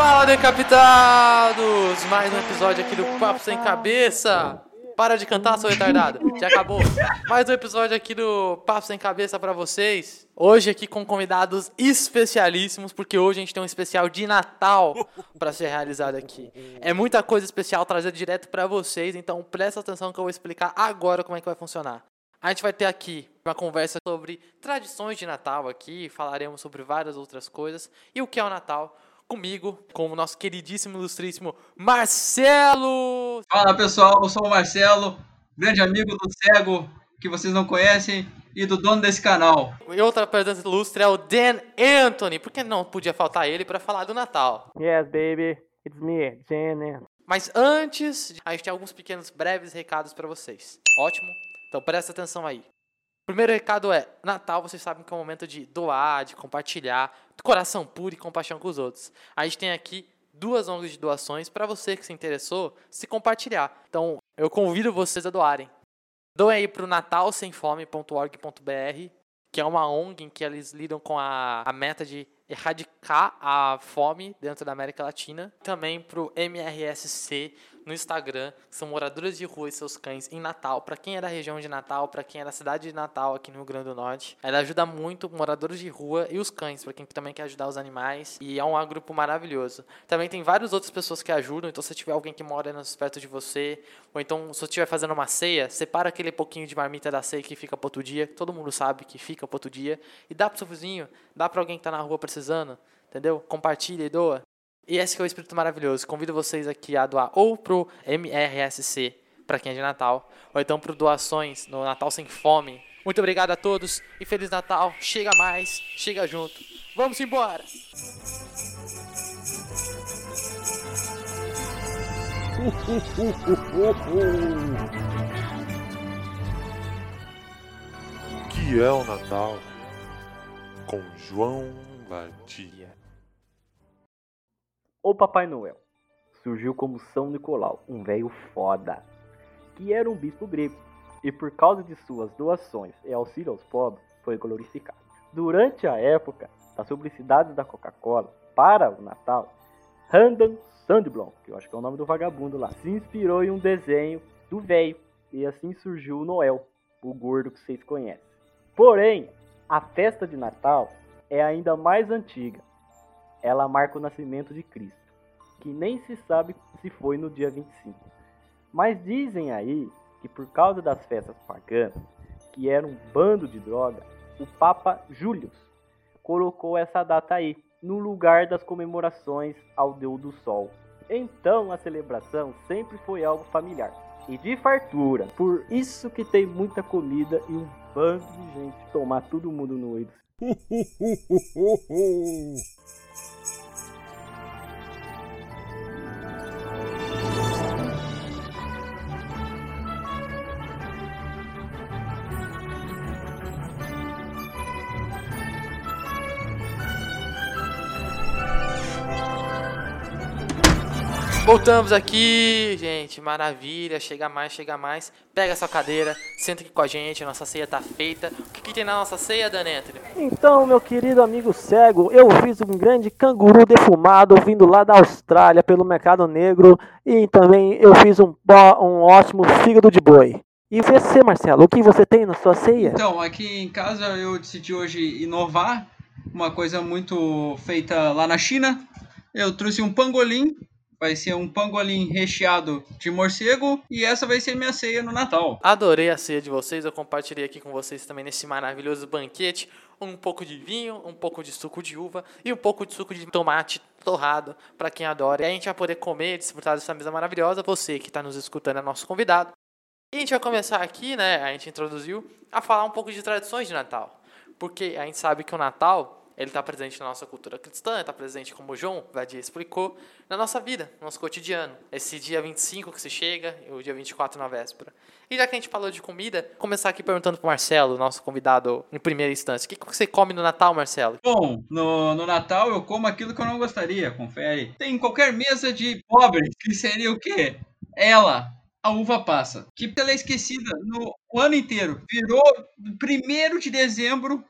Fala, decapitados! Mais um episódio aqui do Papo Sem Cabeça. Para de cantar, seu retardado. Já acabou. Mais um episódio aqui do Papo Sem Cabeça pra vocês. Hoje aqui com convidados especialíssimos, porque hoje a gente tem um especial de Natal pra ser realizado aqui. É muita coisa especial trazida direto pra vocês, então presta atenção que eu vou explicar agora como é que vai funcionar. A gente vai ter aqui uma conversa sobre tradições de Natal aqui, falaremos sobre várias outras coisas e o que é o Natal comigo, com o nosso queridíssimo, ilustríssimo Marcelo. Fala pessoal, eu sou o Marcelo, grande amigo do cego que vocês não conhecem e do dono desse canal. E outra presença ilustre é o Dan Anthony, porque não podia faltar ele para falar do Natal. Yes, baby. It's me, Janet. Mas antes, a gente tem alguns pequenos breves recados para vocês. Ótimo? Então presta atenção aí. Primeiro recado é: Natal, vocês sabem que é um momento de doar, de compartilhar, coração puro e compaixão com os outros. A gente tem aqui duas ONGs de doações para você que se interessou se compartilhar. Então, eu convido vocês a doarem. Doem aí para o natalsemfome.org.br, que é uma ONG em que eles lidam com a, a meta de erradicar a fome dentro da América Latina. Também para o MRSC no Instagram, que são moradores de rua e seus cães em Natal. Para quem é da região de Natal, para quem é da cidade de Natal aqui no Rio Grande do Norte, ela ajuda muito moradores de rua e os cães, para quem também quer ajudar os animais. E é um grupo maravilhoso. Também tem várias outras pessoas que ajudam, então se tiver alguém que mora perto de você, ou então se você estiver fazendo uma ceia, separa aquele pouquinho de marmita da ceia que fica para outro dia, todo mundo sabe que fica para outro dia, e dá pro seu vizinho, dá para alguém que tá na rua precisando, entendeu? Compartilha e doa. E esse que é o espírito maravilhoso. Convido vocês aqui a doar ou pro MRSC, para quem é de Natal, ou então pro doações no Natal Sem Fome. Muito obrigado a todos e Feliz Natal. Chega mais, chega junto. Vamos embora! Que é o Natal? Com João Batia. O Papai Noel surgiu como São Nicolau, um velho foda, que era um bispo grego, e por causa de suas doações e auxílio aos pobres, foi glorificado. Durante a época das publicidades da Coca-Cola para o Natal, Randall Sandblom, que eu acho que é o nome do vagabundo lá, se inspirou em um desenho do velho, e assim surgiu o Noel, o gordo que vocês conhecem. Porém, a festa de Natal é ainda mais antiga. Ela marca o nascimento de Cristo, que nem se sabe se foi no dia 25. Mas dizem aí que por causa das festas pagãs, que era um bando de droga, o Papa Július colocou essa data aí, no lugar das comemorações ao Deus do Sol. Então a celebração sempre foi algo familiar e de fartura. Por isso que tem muita comida e um bando de gente tomar todo mundo no olho. Voltamos aqui, gente, maravilha, chega mais, chega mais. Pega sua cadeira, senta aqui com a gente, nossa ceia tá feita. O que, que tem na nossa ceia, Dan Anthony? Então, meu querido amigo cego, eu fiz um grande canguru defumado vindo lá da Austrália pelo mercado negro e também eu fiz um, bo- um ótimo fígado de boi. E você, Marcelo, o que você tem na sua ceia? Então, aqui em casa eu decidi hoje inovar, uma coisa muito feita lá na China. Eu trouxe um pangolim, vai ser um pangolim recheado de morcego e essa vai ser minha ceia no Natal. Adorei a ceia de vocês, eu compartilhei aqui com vocês também nesse maravilhoso banquete. Um pouco de vinho, um pouco de suco de uva e um pouco de suco de tomate torrado para quem adora. E a gente vai poder comer desfrutar dessa mesa maravilhosa. Você que está nos escutando é nosso convidado. E a gente vai começar aqui, né? A gente introduziu a falar um pouco de tradições de Natal. Porque a gente sabe que o Natal, ele está presente na nossa cultura cristã, está presente, como o João Vadia explicou, na nossa vida, no nosso cotidiano. Esse dia 25 que se chega e o dia 24 na véspera. E já que a gente falou de comida, começar aqui perguntando para Marcelo, nosso convidado em primeira instância. O que, você come no Natal, Marcelo? Bom, no, no Natal eu como aquilo que eu não gostaria, confere. Tem qualquer mesa de pobre, que seria o quê? Ela, a uva passa. Que ela é esquecida no ano inteiro. Virou primeiro de dezembro,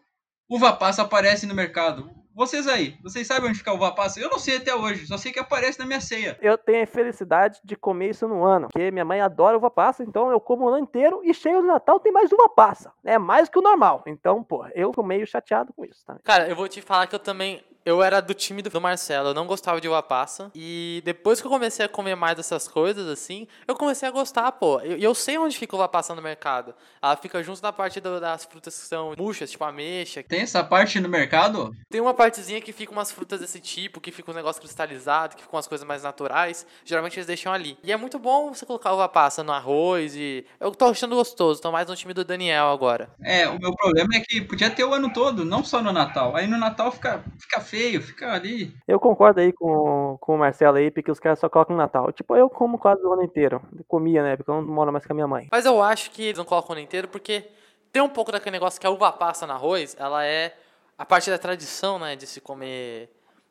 uva passa aparece no mercado. Vocês aí, vocês sabem onde fica a uva passa? Eu não sei até hoje, só sei que aparece na minha ceia. Eu tenho a felicidade de comer isso no ano, porque minha mãe adora uva passa, então eu como o ano inteiro e cheio do Natal tem mais uva passa. É mais que o normal. Então, pô, eu tô meio chateado com isso, tá? Cara, eu vou te falar que eu também eu era do time do Marcelo, eu não gostava de uva passa. E depois que eu comecei a comer mais dessas coisas, assim, eu comecei a gostar, pô. E eu, eu, sei onde fica uva passa no mercado. Ela fica junto da parte do, das frutas que são murchas, tipo ameixa. Tem essa parte no mercado? Tem uma partezinha que fica umas frutas desse tipo, que fica um negócio cristalizado, que ficam umas coisas mais naturais. Geralmente eles deixam ali. E é muito bom você colocar uva passa no arroz e. Eu tô achando gostoso, tô mais no time do Daniel agora. É, o meu problema é que podia ter o ano todo, não só no Natal. Aí no Natal fica, fica feio, fica ali. Eu concordo aí com, com o Marcelo aí, porque os caras só colocam no Natal. Tipo, eu como quase o ano inteiro. comia, né? Porque eu não moro mais com a minha mãe. Mas eu acho que eles não colocam o ano inteiro porque tem um pouco daquele negócio que a uva passa no arroz, ela é a parte da tradição, né? De se comer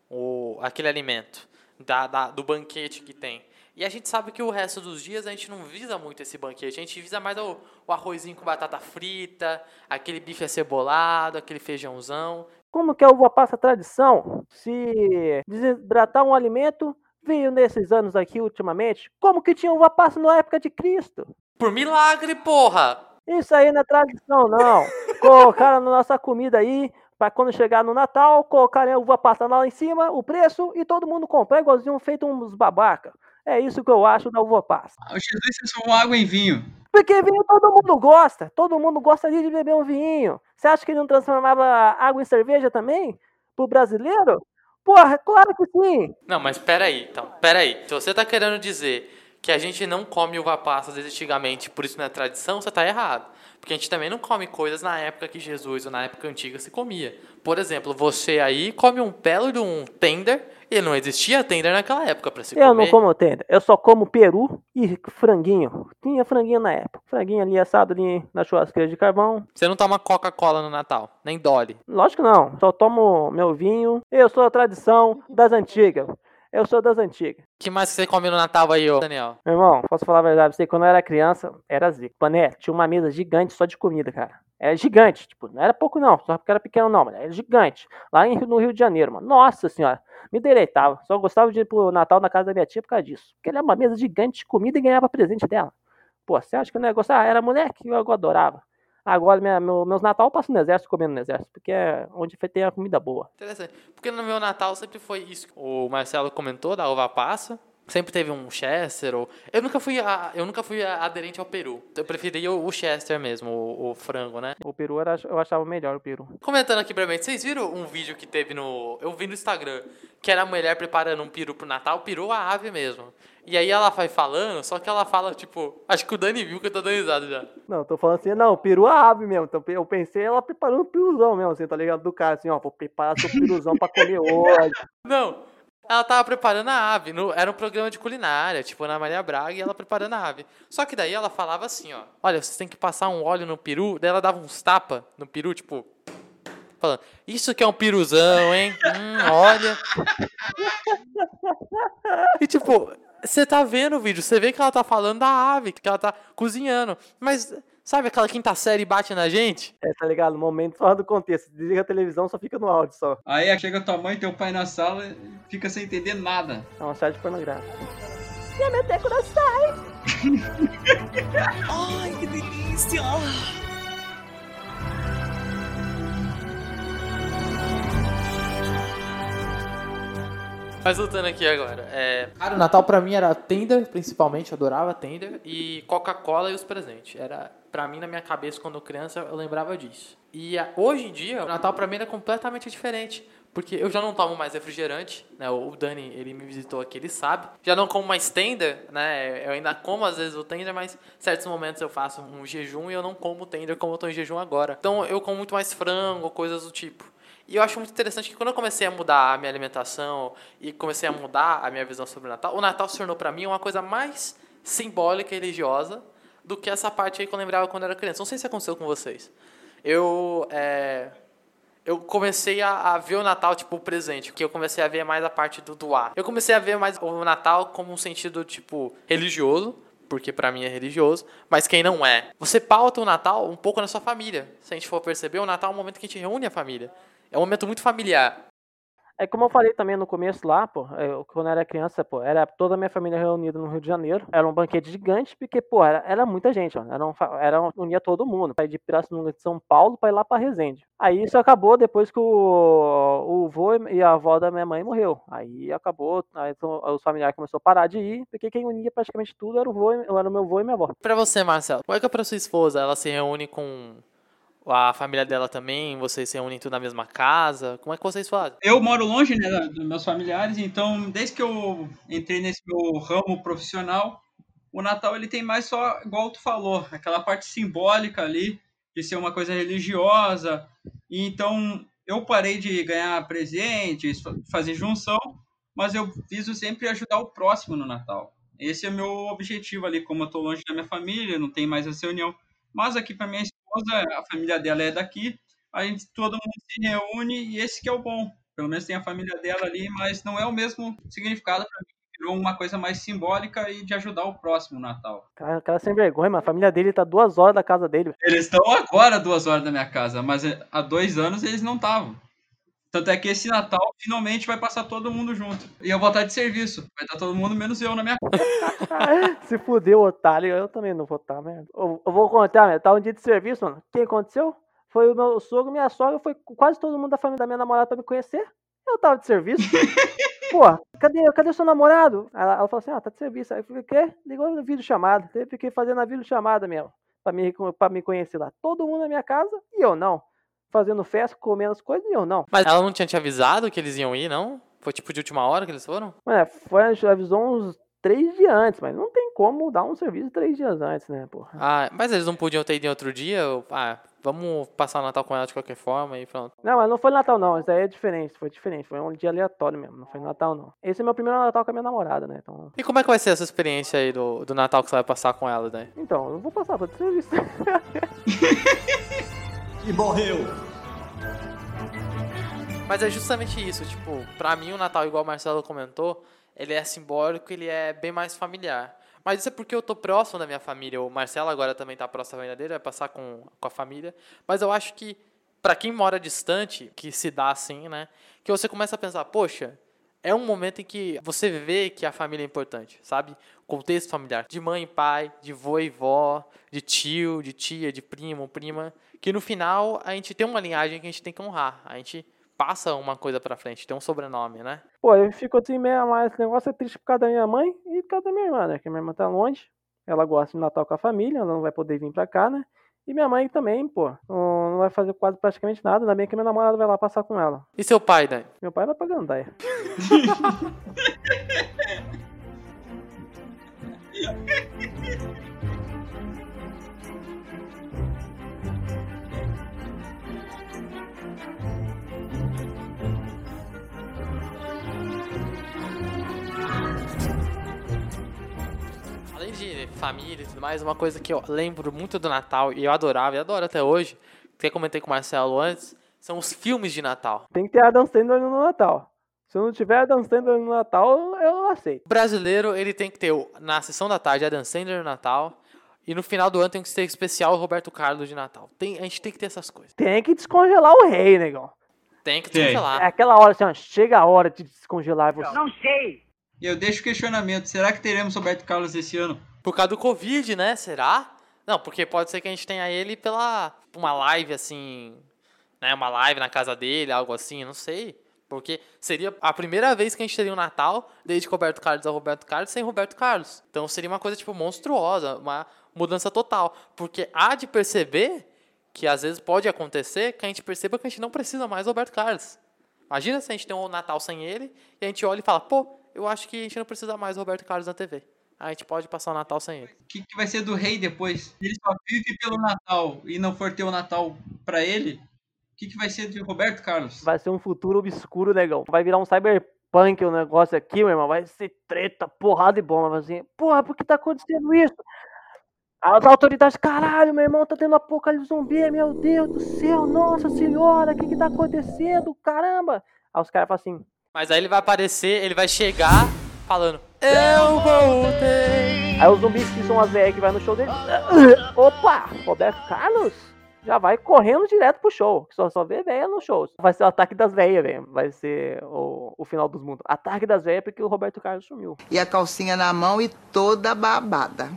o, aquele alimento. Da, da, do banquete que tem. E a gente sabe que o resto dos dias a gente não visa muito esse banquete. A gente visa mais o, o arrozinho com batata frita, aquele bife acebolado, aquele feijãozão. Como que a uva passa tradição? Se desidratar um alimento veio nesses anos aqui ultimamente, como que tinha uva passa na época de Cristo? Por milagre, porra! Isso aí não é tradição, não. Colocaram na nossa comida aí, para quando chegar no Natal, colocarem a uva passa lá em cima, o preço, e todo mundo comprar igualzinho feito uns babaca. É isso que eu acho da uva passa. O Jesus transformou água em vinho. Porque vinho todo mundo gosta. Todo mundo gosta de beber um vinho. Você acha que ele não transformava água em cerveja também? Pro brasileiro? Porra, claro que sim. Não, mas peraí, então, peraí. Se você tá querendo dizer que a gente não come uva passa desde antigamente, por isso não é tradição, você tá errado. Porque a gente também não come coisas na época que Jesus ou na época antiga se comia. Por exemplo, você aí come um pelo de um tender e não existia tender naquela época para se eu comer. Eu não como tender, eu só como peru e franguinho. Tinha franguinho na época. Franguinho ali assado ali na churrasqueira de carvão. Você não toma Coca-Cola no Natal, nem Dolly. Lógico que não, só tomo meu vinho. Eu sou a tradição das antigas. Eu sou das antigas. O que mais você come no Natal aí, ô Daniel? Meu irmão, posso falar a verdade pra você? Quando eu era criança, era zico. Pané, tinha uma mesa gigante só de comida, cara. Era gigante, tipo, não era pouco não, só porque era pequeno não, mas era gigante. Lá no Rio de Janeiro, mano. Nossa senhora, me deleitava. Só gostava de ir pro Natal na casa da minha tia por causa disso. Porque era uma mesa gigante de comida e ganhava presente dela. Pô, você acha que o negócio, ah, era moleque? Eu adorava. Agora, minha, meu, meus Natal eu passo no exército comendo no exército, porque é onde tem a comida boa. Interessante. Porque no meu Natal sempre foi isso. O Marcelo comentou da uva passa. Sempre teve um Chester. Ou... Eu nunca fui a... eu nunca fui aderente ao peru. Eu preferia o Chester mesmo, o, o frango, né? O peru era, eu achava melhor o peru. Comentando aqui brevemente, vocês viram um vídeo que teve no. Eu vi no Instagram, que era a mulher preparando um peru pro Natal, peru a ave mesmo. E aí ela vai falando, só que ela fala, tipo, acho que o Dani viu que eu tô dando risada já. Não, tô falando assim, não, peru a ave mesmo. Então eu pensei ela preparando o peruzão mesmo, assim, tá ligado? Do cara, assim, ó, vou preparar seu peruzão pra comer hoje. Não, ela tava preparando a ave. No, era um programa de culinária, tipo, na Maria Braga, e ela preparando a ave. Só que daí ela falava assim, ó. Olha, vocês têm que passar um óleo no peru. Daí ela dava uns tapa no peru, tipo. Falando, isso que é um piruzão, hein? Hum, olha. E tipo, você tá vendo o vídeo, você vê que ela tá falando da ave, que ela tá cozinhando. Mas Sabe aquela quinta série bate na gente? É, tá ligado? Momento fora do contexto. Desliga a televisão, só fica no áudio só. Aí chega tua mãe e teu pai na sala e fica sem entender nada. É uma série de pornográfica. Minha meteco não sai! Ai, que delícia! Mas voltando aqui agora. É... Cara, o Natal pra mim era tender, principalmente, eu adorava tender, e Coca-Cola e os presentes. Era, pra mim, na minha cabeça, quando criança, eu lembrava disso. E hoje em dia, o Natal pra mim era completamente diferente. porque eu já não tomo mais refrigerante, né? O Dani, ele me visitou aqui, ele sabe. Já não como mais tender, né? Eu ainda como às vezes o tender, mas em certos momentos eu faço um jejum e eu não como tender como eu tô em jejum agora. Então eu como muito mais frango, coisas do tipo. E eu acho muito interessante que quando eu comecei a mudar a minha alimentação e comecei a mudar a minha visão sobre o Natal, o Natal se tornou para mim uma coisa mais simbólica e religiosa do que essa parte aí que eu lembrava quando era criança. Não sei se aconteceu com vocês. Eu, é, eu comecei a, a, ver o Natal tipo o presente, que eu comecei a ver mais a parte do doar. Eu comecei a ver mais o Natal como um sentido tipo religioso, porque para mim é religioso, mas quem não é. Você pauta o Natal um pouco na sua família. Se a gente for perceber, o Natal é um momento que a gente reúne a família. É um momento muito familiar. É como eu falei também no começo lá, pô, eu, quando eu era criança, pô, era toda a minha família reunida no Rio de Janeiro. Era um banquete gigante, porque, pô, era, era muita gente, ó. Era, um, era um, unia todo mundo. Saí de Pirassununga de São Paulo pra ir lá pra Resende. Aí isso acabou depois que o, o vô e a avó da minha mãe morreu. Aí acabou, aí os familiares começaram a parar de ir, porque quem unia praticamente tudo era o vô, era o meu vô e minha avó. Pra você, Marcelo, como é que é pra sua esposa? Ela se reúne com a família dela também, vocês se reúnem tudo na mesma casa? Como é que vocês fazem? Eu moro longe, né, dos meus familiares, então desde que eu entrei nesse meu ramo profissional, o Natal ele tem mais só, igual tu falou, aquela parte simbólica ali, de ser uma coisa religiosa. E então eu parei de ganhar presentes, fazer junção, mas eu viso sempre ajudar o próximo no Natal. Esse é meu objetivo ali, como eu estou longe da minha família, não tem mais essa reunião. Mas aqui para minha esposa, a família dela é daqui, a gente todo mundo se reúne e esse que é o bom. Pelo menos tem a família dela ali, mas não é o mesmo significado para mim. Virou uma coisa mais simbólica e de ajudar o próximo Natal. Cara, cara sem vergonha, mas a família dele tá duas horas da casa dele. Eles estão agora duas horas da minha casa, mas é, há dois anos eles não estavam. Tanto é que esse Natal finalmente vai passar todo mundo junto. E eu vou estar de serviço. Vai estar todo mundo menos eu na minha. Se fudeu, otário. Eu também não vou estar, merda. Eu, eu, vou contar, merda. Tá um dia de serviço, mano. O que aconteceu? Foi o meu sogro, minha sogra, foi quase todo mundo da família da minha namorada pra me conhecer. Eu tava de serviço. Pô, cadê, cadê o seu namorado? Ela, ela falou assim: ah, tá de serviço. Aí eu falei: o quê? Ligou no vídeo chamada. Eu fiquei fazendo a vídeo chamada mesmo. Pra me, pra me conhecer lá. Todo mundo na minha casa e eu não fazendo festa, comendo as coisas e eu não. Mas ela não tinha te avisado que eles iam ir, não? Foi tipo de última hora que eles foram? É, foi, avisou uns três dias antes, mas não tem como dar um serviço três dias antes, né, porra. Ah, mas eles não podiam ter ido em outro dia? Ah, vamos passar o Natal com ela de qualquer forma e pronto. Não, mas não foi Natal não, isso aí é diferente, foi diferente, foi um dia aleatório mesmo, não foi Natal não. Esse é meu primeiro Natal com a minha namorada, né, então... E como é que vai ser essa experiência aí do, do Natal que você vai passar com ela, né? Então, eu vou passar pra serviço. e morreu. Mas é justamente isso, tipo, pra mim o Natal, igual o Marcelo comentou, ele é simbólico, ele é bem mais familiar. Mas isso é porque eu tô próximo da minha família. O Marcelo agora também tá próximo da família dele, vai passar com, com a família. Mas eu acho que, para quem mora distante, que se dá assim, né? Que você começa a pensar, poxa, é um momento em que você vê que a família é importante, sabe? Contexto familiar. De mãe e pai, de vô e vó, de tio, de tia, de primo, prima. Que no final a gente tem uma linhagem que a gente tem que honrar. A gente passa uma coisa pra frente, tem um sobrenome, né? Pô, eu fico assim meio, mas esse negócio é triste por causa da minha mãe e por causa da minha irmã, né? Que minha irmã tá longe, ela gosta de Natal com a família, ela não vai poder vir pra cá, né? E minha mãe também, pô, não vai fazer quase praticamente nada, ainda bem que minha namorada vai lá passar com ela. E seu pai, Dani? Meu pai vai pra Gandaia. família e tudo mais, uma coisa que eu lembro muito do Natal e eu adorava e adoro até hoje, que eu comentei com o Marcelo antes, são os filmes de Natal. Tem que ter Adam Sandler no Natal. Se não tiver Adam Sandler no Natal, eu aceito. O brasileiro, ele tem que ter, na sessão da tarde, Adam Sandler no Natal. E no final do ano tem que ser especial Roberto Carlos de Natal. Tem, a gente tem que ter essas coisas. Tem que descongelar o rei, negão. Tem que descongelar. É aquela hora assim, ó, chega a hora de descongelar você. Não sei. E eu deixo o questionamento: será que teremos Roberto Carlos esse ano? Por causa do Covid, né? Será? Não, porque pode ser que a gente tenha ele pela uma live assim, né? Uma live na casa dele, algo assim, não sei. Porque seria a primeira vez que a gente teria um Natal desde Roberto Carlos a Roberto Carlos sem Roberto Carlos. Então seria uma coisa tipo monstruosa, uma mudança total, porque há de perceber que às vezes pode acontecer que a gente perceba que a gente não precisa mais do Roberto Carlos. Imagina se a gente tem um Natal sem ele e a gente olha e fala, pô, eu acho que a gente não precisa mais do Roberto Carlos na TV. A gente pode passar o Natal sem ele. O que, que vai ser do rei depois? Ele só vive pelo Natal e não for ter o Natal pra ele. O que, que vai ser de Roberto Carlos? Vai ser um futuro obscuro, negão. Vai virar um cyberpunk o negócio aqui, meu irmão. Vai ser treta, porrada e bomba. Vai assim, porra, por que tá acontecendo isso? As autoridades, caralho, meu irmão, tá tendo apocalipse zumbi, meu Deus do céu, nossa senhora, o que que tá acontecendo? Caramba! Aí os caras falam assim, Mas aí ele vai aparecer, ele vai chegar falando, eu voltei. Aí os zumbis que são as velhas que vai no show dele. Opa! Roberto Carlos? Já vai correndo direto pro show. Só, só vê velha no show. Vai ser o ataque das velhas, velho. Vai ser o, o final dos mundos. Ataque das velhas porque o Roberto Carlos sumiu. E a calcinha na mão e toda babada.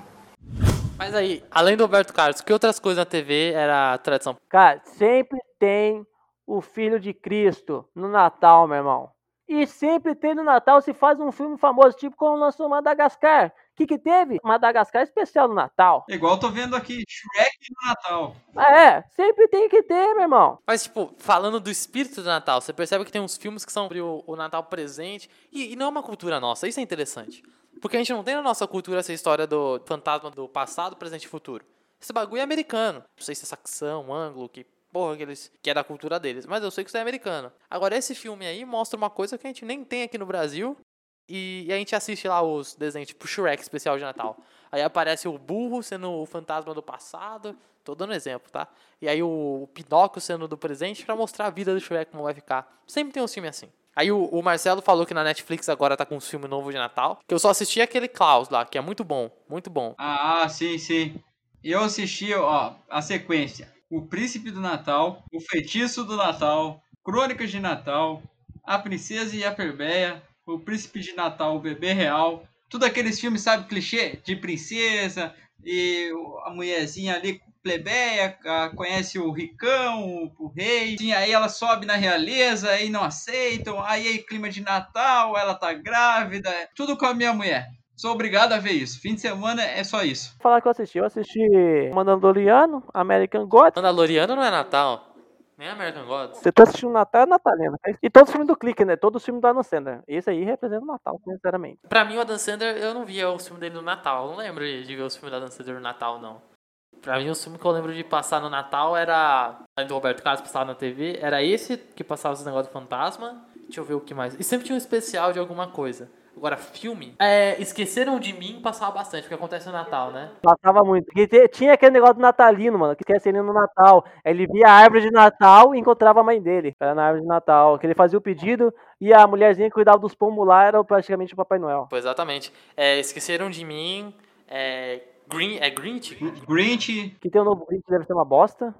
Mas aí, além do Roberto Carlos, que outras coisas na TV era tradição? Cara, sempre tem o filho de Cristo no Natal, meu irmão. E sempre tem no Natal se faz um filme famoso, tipo como lançou Madagascar. O que que teve? Madagascar especial no Natal. Igual eu tô vendo aqui, Shrek no Natal. É, sempre tem que ter, meu irmão. Mas, tipo, falando do espírito do Natal, você percebe que tem uns filmes que são sobre o, o Natal presente. E, e não é uma cultura nossa, isso é interessante. Porque a gente não tem na nossa cultura essa história do fantasma do passado, presente e futuro. Esse bagulho é americano. Não sei se é saxão, ângulo, que porra que, eles, que é da cultura deles. Mas eu sei que isso é americano. Agora, esse filme aí mostra uma coisa que a gente nem tem aqui no Brasil. E, e a gente assiste lá os desenhos, tipo Shrek especial de Natal. Aí aparece o burro sendo o fantasma do passado. Tô dando exemplo, tá? E aí o, o Pinóquio sendo do presente pra mostrar a vida do Shrek como vai ficar. Sempre tem um filme assim. Aí o, o Marcelo falou que na Netflix agora tá com um filme novo de Natal. Que eu só assisti aquele Klaus lá, que é muito bom. Muito bom. Ah, sim, sim. Eu assisti, ó, a sequência. O Príncipe do Natal, O Feitiço do Natal, Crônicas de Natal, A Princesa e a Perbeia, O Príncipe de Natal, O Bebê Real. Tudo aqueles filmes, sabe, clichê? De princesa e a mulherzinha ali plebeia, conhece o ricão, o, rei. Sim, aí ela sobe na realeza, aí não aceitam. Aí, aí clima de Natal, ela tá grávida. Tudo com a minha mulher. Sou obrigado a ver isso. Fim de semana é só isso. Falar que eu assisti. Eu assisti Mandaloriano, American God. Mandaloriano não é Natal. Nem American Gods. Você tá assistindo Natal é Natalina. E todos os filmes do Clique, né? Todos os filmes do Adam Sandler. Esse aí representa o Natal, sinceramente. Pra mim, o Adam Sandler, eu não via os filmes dele no Natal. Eu não lembro de ver os filmes do Adam Sandler no Natal, não. Pra mim, os filmes que eu lembro de passar no Natal era. Além do Roberto Carlos passar na TV, era esse que passava os negócios do fantasma. Deixa eu ver o que mais. E sempre tinha um especial de alguma coisa. Agora, filme. É, Esqueceram de mim passava bastante, porque acontece no Natal, né? Passava muito. Porque te- tinha aquele negócio do natalino, mano, que esquece ele no Natal. Ele via a árvore de Natal e encontrava a mãe dele. Era na árvore de Natal. Que ele fazia o pedido e a mulherzinha que cuidava dos pombos lá era praticamente o Papai Noel. Foi exatamente. É, Esqueceram de mim. É. Green, é Grinch? Grinch, Que tem o novo Grinch, deve ser uma bosta.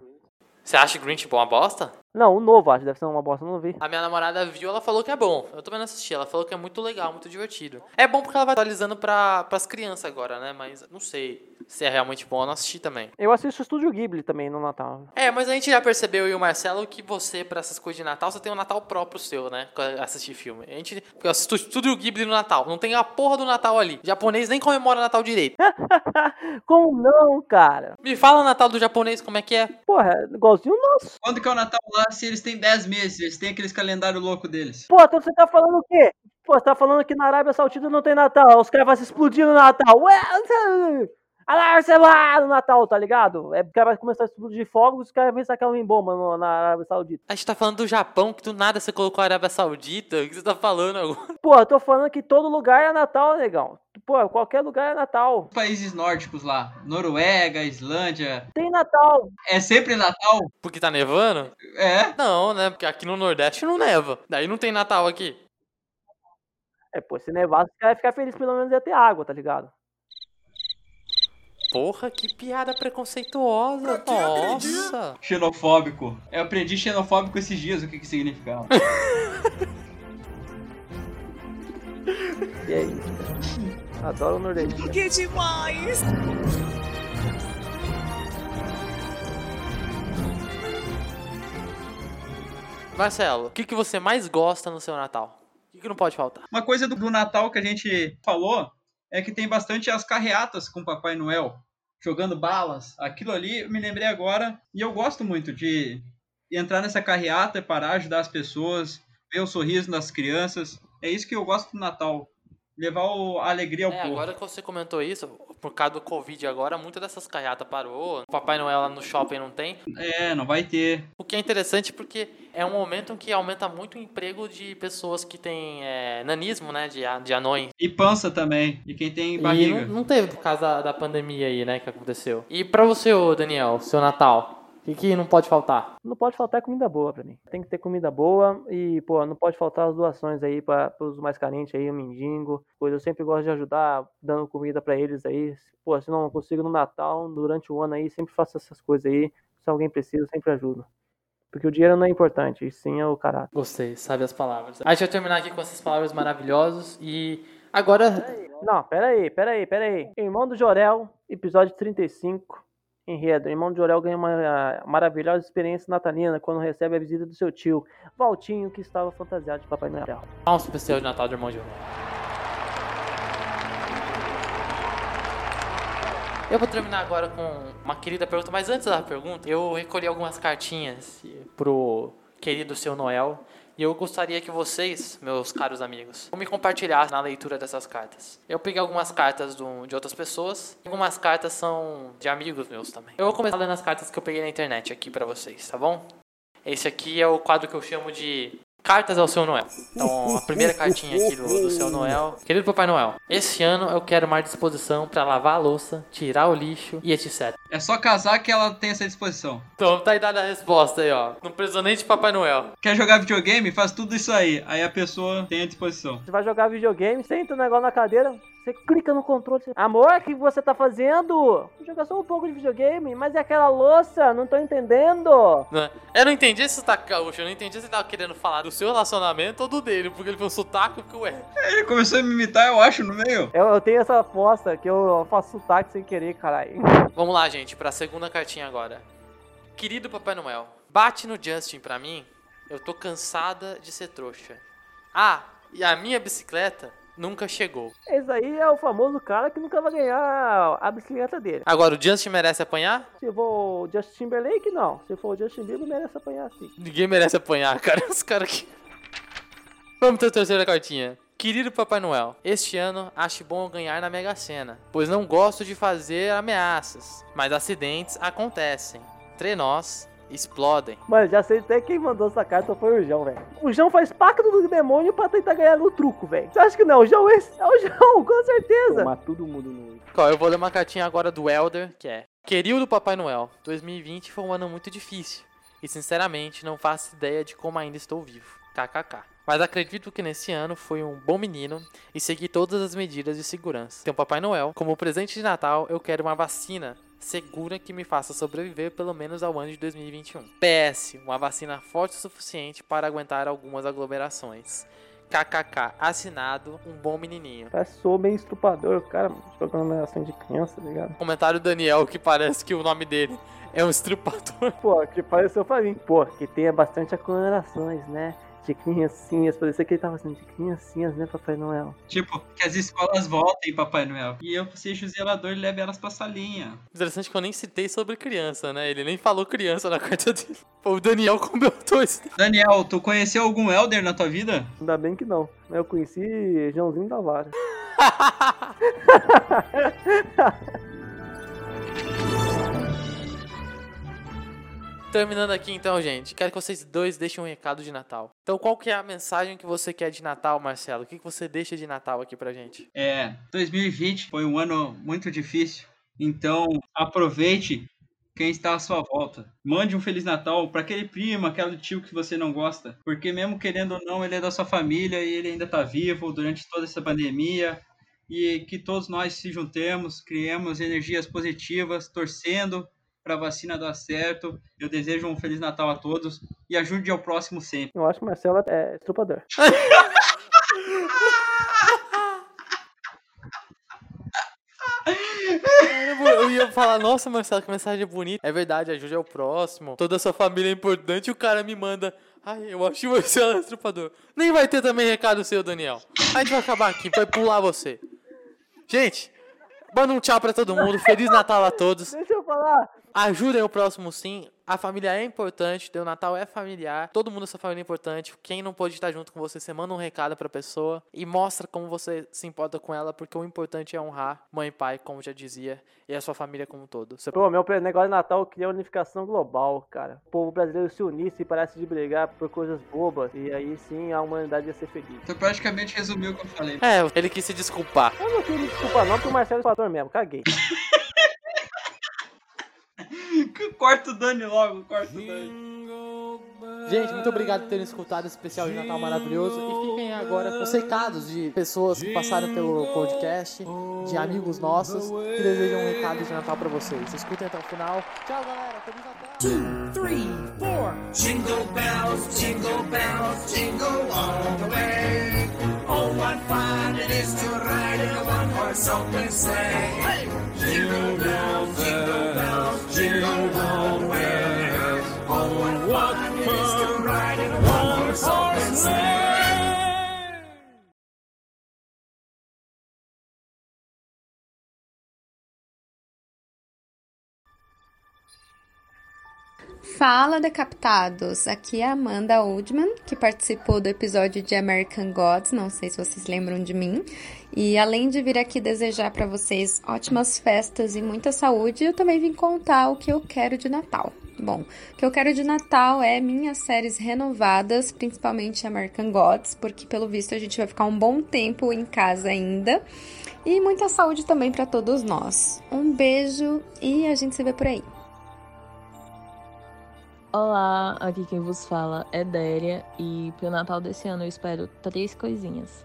Você acha Grinch bom uma bosta? Não, o novo, acho, deve ser uma bosta, eu não vi. A minha namorada viu, ela falou que é bom. Eu também não assisti, ela falou que é muito legal, muito divertido. É bom porque ela vai atualizando pra, pras crianças agora, né? Mas não sei se é realmente bom, eu não assisti também. Eu assisto o Estúdio Ghibli também no Natal. É, mas a gente já percebeu, eu e o Marcelo, que você, pra essas coisas de Natal, você tem um Natal próprio seu, né? Assistir filme. A gente. Eu assisto o Ghibli no Natal. Não tem a porra do Natal ali. O japonês nem comemora Natal direito. Como não, cara? Me fala o Natal do japonês, como é que é? Porra, é igualzinho o nosso. quando que é o Natal lá se eles têm 10 meses? Eles têm aqueles calendário louco deles. Pô, então você tá falando o quê? Pô, você tá falando que na Arábia Saudita não tem Natal. Os caras vão se explodir no Natal. Ué, Alarme lá no Natal, tá ligado? É porque vai começar a explodir fogos, os caras vão sacar um bomba no- na Arábia Saudita. A gente tá falando do Japão, que do nada você colocou a Arábia Saudita. O que você tá falando agora? Pô, eu tô falando que todo lugar é Natal, negão. Pô, qualquer lugar é Natal. Países nórdicos lá, Noruega, Islândia, Tem Natal. é sempre Natal? Porque tá nevando? É. Não, né? Porque aqui no Nordeste não neva. Daí não tem Natal aqui. É, pô, se nevar, os caras vão ficar felizes, pelo menos ia ter água, tá ligado? Porra, que piada preconceituosa. Nossa. Xenofóbico. Eu aprendi xenofóbico esses dias, o que que significava. E é isso, cara. Adoro o Nordeste. Que demais! Marcelo, o que, que você mais gosta no seu Natal? O que, que não pode faltar? Uma coisa do, do Natal que a gente falou é que tem bastante as carreatas com Papai Noel jogando balas. Aquilo ali me lembrei agora e eu gosto muito de entrar nessa carreata, parar, ajudar as pessoas, ver o sorriso das crianças. É isso que eu gosto do Natal. Levar a alegria ao É, povo. agora que você comentou isso, por causa do Covid agora, muitas dessas carreatas parou. O Papai Noel lá no shopping não tem. É, não vai ter. O que é interessante porque é um momento em que aumenta muito o emprego de pessoas que têm é, nanismo, né? De, de anões. E pança também. E quem tem barriga. não, não teve por causa da, da pandemia aí, né? Que aconteceu. E pra você, Daniel, seu Natal, o que, que não pode faltar? Não pode faltar comida boa pra mim. Tem que ter comida boa e, pô, não pode faltar as doações aí para os mais carentes aí, o mendigo. Pois eu sempre gosto de ajudar, dando comida pra eles aí. Pô, se não consigo no Natal, durante o ano aí, sempre faço essas coisas aí. Se alguém precisa, eu sempre ajudo. Porque o dinheiro não é importante, e sim é o caráter. Gostei, sabe as palavras. A gente vai terminar aqui com essas palavras maravilhosas e agora Não, pera aí, pera aí, pera aí. Irmão do Jorel, episódio 35. Enredo. Irmão do Jorel ganha uma maravilhosa experiência natalina quando recebe a visita do seu tio, Valtinho, que estava fantasiado de Papai Noel. um especial de Natal de Irmão de Ouro. Eu vou terminar agora com uma querida pergunta, mas antes da pergunta, eu recolhi algumas cartinhas pro querido seu Noel e eu gostaria que vocês, meus caros amigos, me compartilhassem na leitura dessas cartas. Eu peguei algumas cartas do- de outras pessoas, algumas cartas são de amigos meus também. Eu vou começar lendo as cartas que eu peguei na internet aqui pra vocês, tá bom? Esse aqui é o quadro que eu chamo de Cartas ao Seu Noel. Então, a primeira cartinha aqui do, do Seu Noel. Querido Papai Noel, esse ano eu quero mais disposição pra lavar a louça, tirar o lixo e etc. É só casar que ela tem essa disposição. Então, tá aí dada a resposta aí, ó. Não precisou nem de Papai Noel. Quer jogar videogame? Faz tudo isso aí. Aí a pessoa tem a disposição. Você vai jogar videogame, senta o negócio na cadeira, você clica no controle. Você... Amor, o que você tá fazendo? Vou jogar só um pouco de videogame, mas é aquela louça, não tô entendendo. Né? Eu não entendi esse sotaque gaúcho, eu não entendi se ele tava querendo falar do seu relacionamento ou do dele, porque ele foi um sotaque que ué. Ele começou a me imitar, eu acho, no meio. Eu, eu tenho essa aposta que eu faço sotaque sem querer, caralho. Vamos lá, gente, pra segunda cartinha agora. Querido Papai Noel, bate no Justin pra mim. Eu tô cansada de ser trouxa. Ah, e a minha bicicleta nunca chegou. Esse aí é o famoso cara que nunca vai ganhar a bicicleta dele. Agora, o Justin merece apanhar? Se for o Justin Timberlake, não. Se for o Justin Bieber, merece apanhar sim. Ninguém merece apanhar, cara. Os caras aqui. Vamos ter a terceira cartinha. Querido Papai Noel, este ano acho bom ganhar na Mega Sena, pois não gosto de fazer ameaças, mas acidentes acontecem. Trenós explodem. Mano, já sei até quem mandou essa carta foi o João, velho. O João faz pacto do demônio pra tentar ganhar no truco, velho. Você acha que não? O João é, é o João, com certeza. Tomar todo mundo no. Ó, eu vou ler uma cartinha agora do Elder, que é Querido Papai Noel, 2020 foi um ano muito difícil. E sinceramente não faço ideia de como ainda estou vivo. KKK. Mas acredito que nesse ano fui um bom menino e segui todas as medidas de segurança. Então, Papai Noel, como presente de Natal, eu quero uma vacina segura que me faça sobreviver pelo menos ao ano de 2021. PS, uma vacina forte o suficiente para aguentar algumas aglomerações. KKK, assinado, um bom menininho. Parece sou bem estrupador, cara jogando ação de criança, tá ligado? Comentário do Daniel, que parece que o nome dele é um estrupador. Pô, que pareceu pra mim. Pô, que tenha bastante aglomerações, né? De criancinhas, parecia que ele tava assim, de criancinhas, né, Papai Noel? Tipo, que as escolas voltem, Papai Noel. E eu seja o zelador e leve elas pra salinha. Interessante que eu nem citei sobre criança, né? Ele nem falou criança na carta dele. Pô, o Daniel comentou isso. Daniel, tu conheceu algum Elder na tua vida? Ainda bem que não. Eu conheci Joãozinho da Vara. Terminando aqui então, gente, quero que vocês dois deixem um recado de Natal. Então, qual que é a mensagem que você quer de Natal, Marcelo? O que que você deixa de Natal aqui pra gente? É, 2020 foi um ano muito difícil. Então, aproveite quem está à sua volta. Mande um Feliz Natal para aquele primo, aquele tio que você não gosta. Porque mesmo querendo ou não, ele é da sua família e ele ainda está vivo durante toda essa pandemia. E que todos nós se juntemos, criemos energias positivas, torcendo para a vacina dar certo. Eu desejo um Feliz Natal a todos e ajude ao próximo sempre. Eu acho que Marcelo é estrupador. Eu ia falar, nossa, Marcelo, que mensagem bonita. É verdade, ajude ao próximo. Toda a sua família é importante e o cara me manda. Ai, eu acho que você é um estrupador. Nem vai ter também recado seu, Daniel. A gente vai acabar aqui, vai pular você. Gente, manda um tchau pra todo mundo. Feliz Natal a todos. Deixa eu falar. Ajudem o próximo sim. A família é importante, o Natal é familiar, todo mundo da sua família é importante. Quem não pôde estar junto com você, você manda um recado pra pessoa e mostra como você se importa com ela, porque o importante é honrar mãe e pai, como já dizia, e a sua família como um todo. Você... Pô, meu negócio de Natal queria unificação global, cara. O povo brasileiro se unisse e parasse de brigar por coisas bobas. E aí sim a humanidade ia ser feliz. Tu praticamente resumiu o que eu falei. É, ele quis se desculpar. Eu não queria me desculpar não, porque o Marcelo é fator mesmo, caguei. corta o Dani logo, corta o Dani. Gente, muito obrigado por terem escutado esse especial de Natal maravilhoso. E fiquem agora com os recados de pessoas que passaram pelo podcast, de amigos nossos, que desejam um recado de Natal pra vocês. Escutem até o final. Tchau, galera. Feliz Natal. Two, three, four. Jingle bells, jingle bells, jingle all the way. Oh, what fun it is to ride in a one-horse open sleigh. Jingle bells, jingle bells, jingle all Fala, decapitados! Aqui é Amanda Oldman, que participou do episódio de American Gods, não sei se vocês lembram de mim. E além de vir aqui desejar para vocês ótimas festas e muita saúde, eu também vim contar o que eu quero de Natal. Bom, o que eu quero de Natal é minhas séries renovadas, principalmente American Gods, porque pelo visto a gente vai ficar um bom tempo em casa ainda. E muita saúde também para todos nós. Um beijo e a gente se vê por aí. Olá, aqui quem vos fala é Délia e pro Natal desse ano eu espero três coisinhas.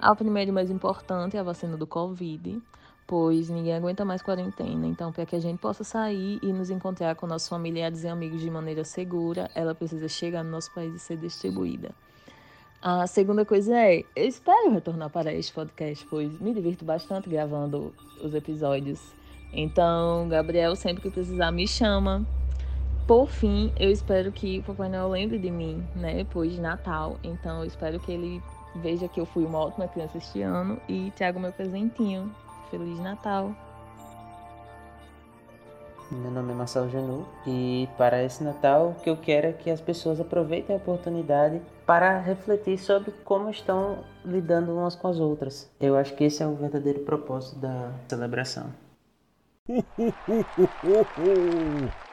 A primeira e mais importante é a vacina do Covid, pois ninguém aguenta mais quarentena, então para que a gente possa sair e nos encontrar com nossos familiares e amigos de maneira segura, ela precisa chegar no nosso país e ser distribuída. A segunda coisa é, eu espero retornar para este podcast, pois me divirto bastante gravando os episódios. Então, Gabriel, sempre que precisar, me chama. Por fim, eu espero que o Papai Noel lembre de mim, né? Depois de Natal. Então, eu espero que ele veja que eu fui uma ótima criança este ano e traga o meu presentinho. Feliz Natal! Meu nome é Marcelo Janu e para esse Natal o que eu quero é que as pessoas aproveitem a oportunidade para refletir sobre como estão lidando umas com as outras. Eu acho que esse é o verdadeiro propósito da celebração.